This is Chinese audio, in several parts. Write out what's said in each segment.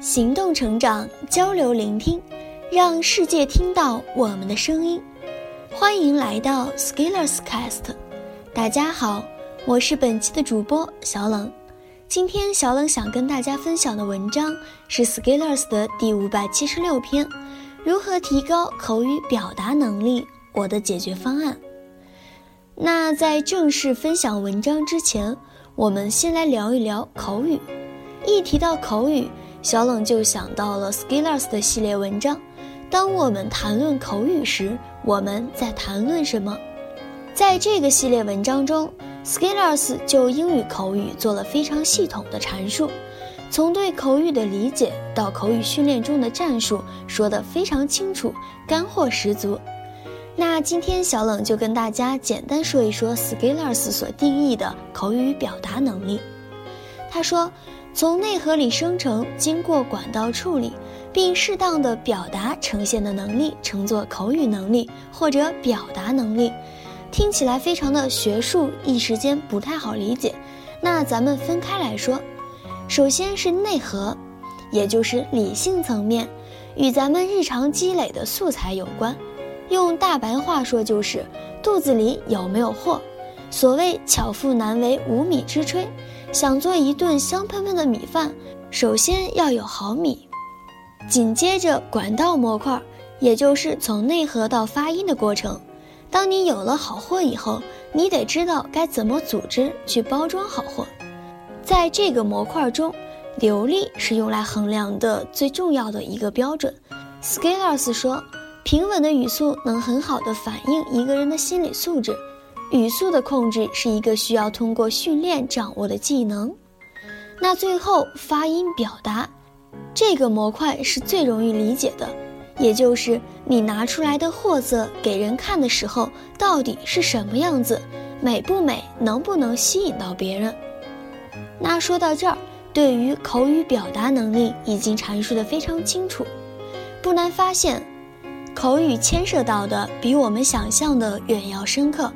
行动成长，交流聆听，让世界听到我们的声音。欢迎来到 Skillers Cast，大家好，我是本期的主播小冷。今天小冷想跟大家分享的文章是 Skillers 的第五百七十六篇：如何提高口语表达能力？我的解决方案。那在正式分享文章之前，我们先来聊一聊口语。一提到口语，小冷就想到了 Skillers 的系列文章。当我们谈论口语时，我们在谈论什么？在这个系列文章中，Skillers 就英语口语做了非常系统的阐述，从对口语的理解到口语训练中的战术，说得非常清楚，干货十足。那今天小冷就跟大家简单说一说 Skillers 所定义的口语表达能力。他说。从内核里生成，经过管道处理，并适当的表达呈现的能力，称作口语能力或者表达能力。听起来非常的学术，一时间不太好理解。那咱们分开来说，首先是内核，也就是理性层面，与咱们日常积累的素材有关。用大白话说就是肚子里有没有货。所谓巧妇难为无米之炊。想做一顿香喷喷的米饭，首先要有好米。紧接着管道模块，也就是从内核到发音的过程。当你有了好货以后，你得知道该怎么组织去包装好货。在这个模块中，流利是用来衡量的最重要的一个标准。Skillers 说，平稳的语速能很好的反映一个人的心理素质。语速的控制是一个需要通过训练掌握的技能。那最后发音表达，这个模块是最容易理解的，也就是你拿出来的货色给人看的时候到底是什么样子，美不美，能不能吸引到别人。那说到这儿，对于口语表达能力已经阐述的非常清楚。不难发现，口语牵涉到的比我们想象的远要深刻。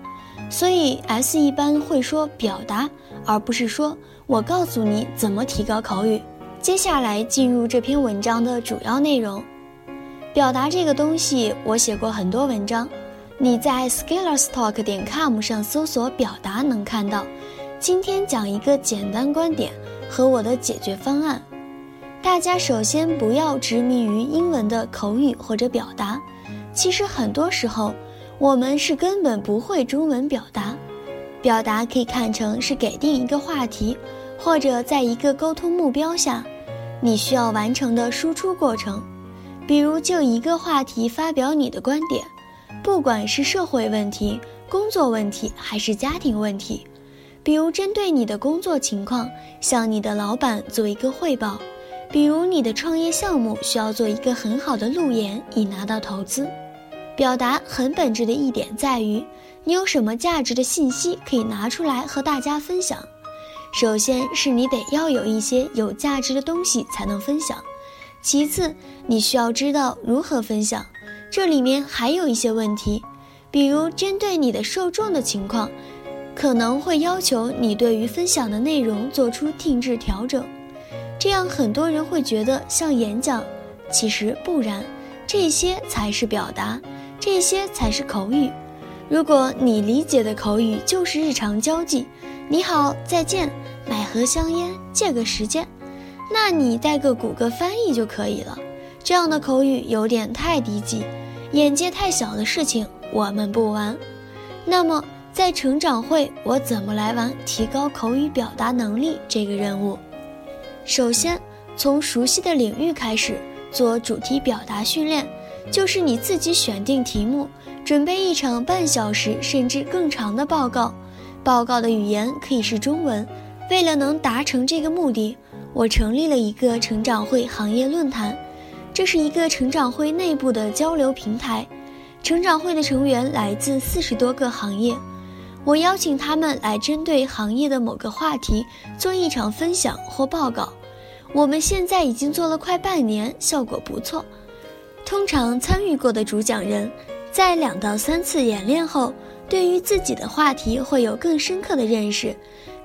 所以，S 一般会说表达，而不是说我告诉你怎么提高口语。接下来进入这篇文章的主要内容。表达这个东西，我写过很多文章，你在 skillerstalk 点 com 上搜索“表达”能看到。今天讲一个简单观点和我的解决方案。大家首先不要执迷于英文的口语或者表达，其实很多时候。我们是根本不会中文表达，表达可以看成是给定一个话题，或者在一个沟通目标下，你需要完成的输出过程。比如就一个话题发表你的观点，不管是社会问题、工作问题还是家庭问题。比如针对你的工作情况，向你的老板做一个汇报；比如你的创业项目需要做一个很好的路演，以拿到投资。表达很本质的一点在于，你有什么价值的信息可以拿出来和大家分享。首先是你得要有一些有价值的东西才能分享，其次你需要知道如何分享。这里面还有一些问题，比如针对你的受众的情况，可能会要求你对于分享的内容做出定制调整。这样很多人会觉得像演讲，其实不然，这些才是表达。这些才是口语。如果你理解的口语就是日常交际，你好，再见，买盒香烟，借个时间，那你带个谷歌翻译就可以了。这样的口语有点太低级，眼界太小的事情我们不玩。那么在成长会，我怎么来玩提高口语表达能力这个任务？首先，从熟悉的领域开始做主题表达训练。就是你自己选定题目，准备一场半小时甚至更长的报告。报告的语言可以是中文。为了能达成这个目的，我成立了一个成长会行业论坛，这是一个成长会内部的交流平台。成长会的成员来自四十多个行业，我邀请他们来针对行业的某个话题做一场分享或报告。我们现在已经做了快半年，效果不错。通常参与过的主讲人，在两到三次演练后，对于自己的话题会有更深刻的认识，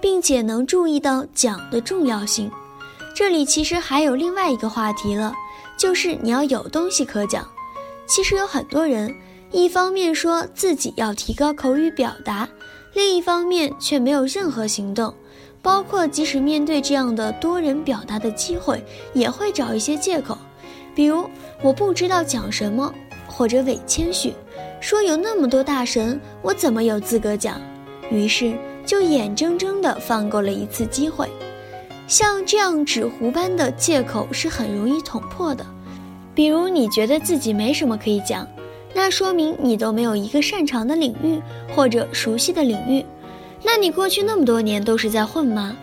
并且能注意到讲的重要性。这里其实还有另外一个话题了，就是你要有东西可讲。其实有很多人，一方面说自己要提高口语表达，另一方面却没有任何行动。包括即使面对这样的多人表达的机会，也会找一些借口，比如我不知道讲什么，或者伪谦虚，说有那么多大神，我怎么有资格讲？于是就眼睁睁地放过了一次机会。像这样纸糊般的借口是很容易捅破的，比如你觉得自己没什么可以讲，那说明你都没有一个擅长的领域或者熟悉的领域。那你过去那么多年都是在混吗？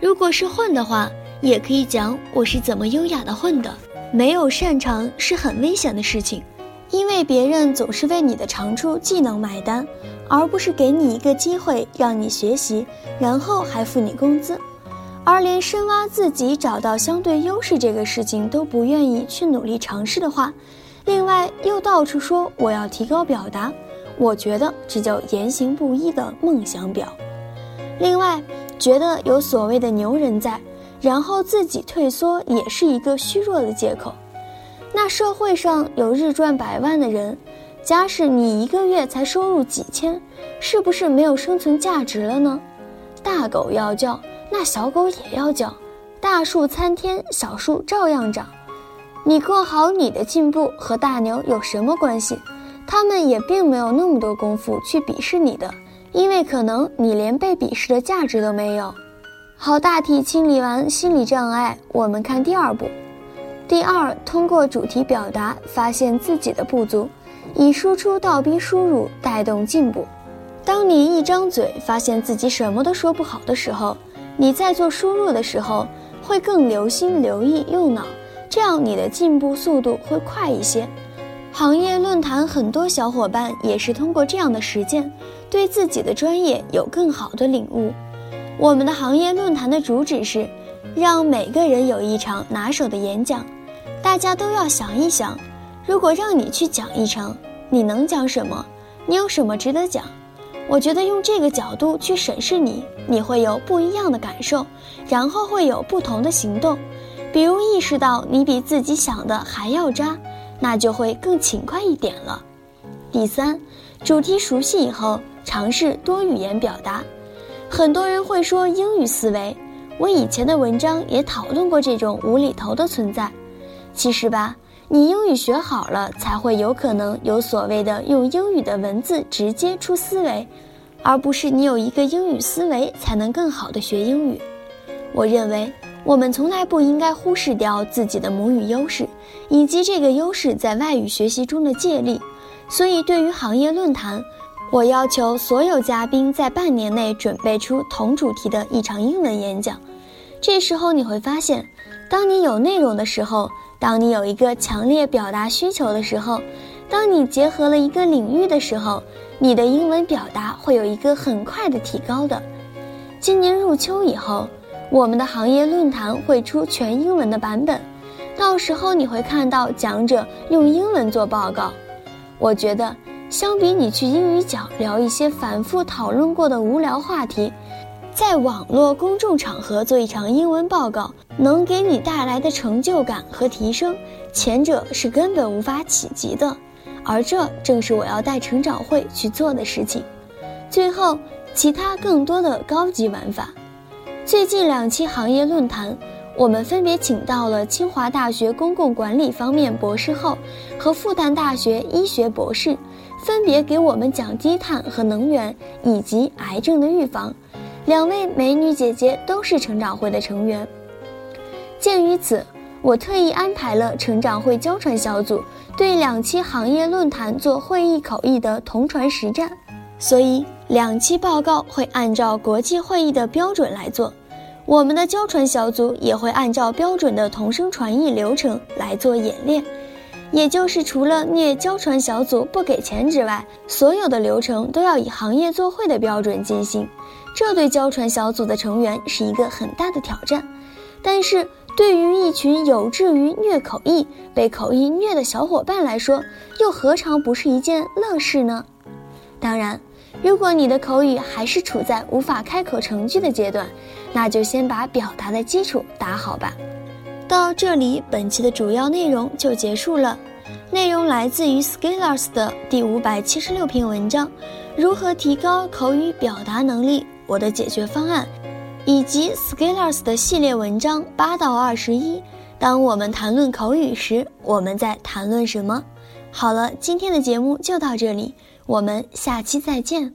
如果是混的话，也可以讲我是怎么优雅的混的。没有擅长是很危险的事情，因为别人总是为你的长处技能买单，而不是给你一个机会让你学习，然后还付你工资。而连深挖自己、找到相对优势这个事情都不愿意去努力尝试的话，另外又到处说我要提高表达，我觉得这叫言行不一的梦想表。另外，觉得有所谓的牛人在，然后自己退缩也是一个虚弱的借口。那社会上有日赚百万的人，假使你一个月才收入几千，是不是没有生存价值了呢？大狗要叫。那小狗也要叫，大树参天，小树照样长。你过好你的进步和大牛有什么关系？他们也并没有那么多功夫去鄙视你的，因为可能你连被鄙视的价值都没有。好，大体清理完心理障碍，我们看第二步。第二，通过主题表达发现自己的不足，以输出倒逼输入，带动进步。当你一张嘴发现自己什么都说不好的时候，你在做输入的时候，会更留心、留意、用脑，这样你的进步速度会快一些。行业论坛很多小伙伴也是通过这样的实践，对自己的专业有更好的领悟。我们的行业论坛的主旨是，让每个人有一场拿手的演讲。大家都要想一想，如果让你去讲一场，你能讲什么？你有什么值得讲？我觉得用这个角度去审视你，你会有不一样的感受，然后会有不同的行动。比如意识到你比自己想的还要渣，那就会更勤快一点了。第三，主题熟悉以后，尝试多语言表达。很多人会说英语思维，我以前的文章也讨论过这种无厘头的存在。其实吧。你英语学好了，才会有可能有所谓的用英语的文字直接出思维，而不是你有一个英语思维才能更好的学英语。我认为我们从来不应该忽视掉自己的母语优势，以及这个优势在外语学习中的借力。所以，对于行业论坛，我要求所有嘉宾在半年内准备出同主题的一场英文演讲。这时候你会发现，当你有内容的时候。当你有一个强烈表达需求的时候，当你结合了一个领域的时候，你的英文表达会有一个很快的提高的。今年入秋以后，我们的行业论坛会出全英文的版本，到时候你会看到讲者用英文做报告。我觉得，相比你去英语角聊一些反复讨论过的无聊话题。在网络公众场合做一场英文报告，能给你带来的成就感和提升，前者是根本无法企及的。而这正是我要带成长会去做的事情。最后，其他更多的高级玩法。最近两期行业论坛，我们分别请到了清华大学公共管理方面博士后和复旦大学医学博士，分别给我们讲低碳和能源以及癌症的预防。两位美女姐姐都是成长会的成员。鉴于此，我特意安排了成长会交传小组对两期行业论坛做会议口译的同传实战，所以两期报告会按照国际会议的标准来做。我们的交传小组也会按照标准的同声传译流程来做演练，也就是除了虐交传小组不给钱之外，所有的流程都要以行业做会的标准进行。这对交传小组的成员是一个很大的挑战，但是对于一群有志于虐口译、被口译虐的小伙伴来说，又何尝不是一件乐事呢？当然，如果你的口语还是处在无法开口成句的阶段，那就先把表达的基础打好吧。到这里，本期的主要内容就结束了。内容来自于 Scholars 的第五百七十六篇文章：如何提高口语表达能力？我的解决方案，以及 Scholars 的系列文章八到二十一。当我们谈论口语时，我们在谈论什么？好了，今天的节目就到这里，我们下期再见。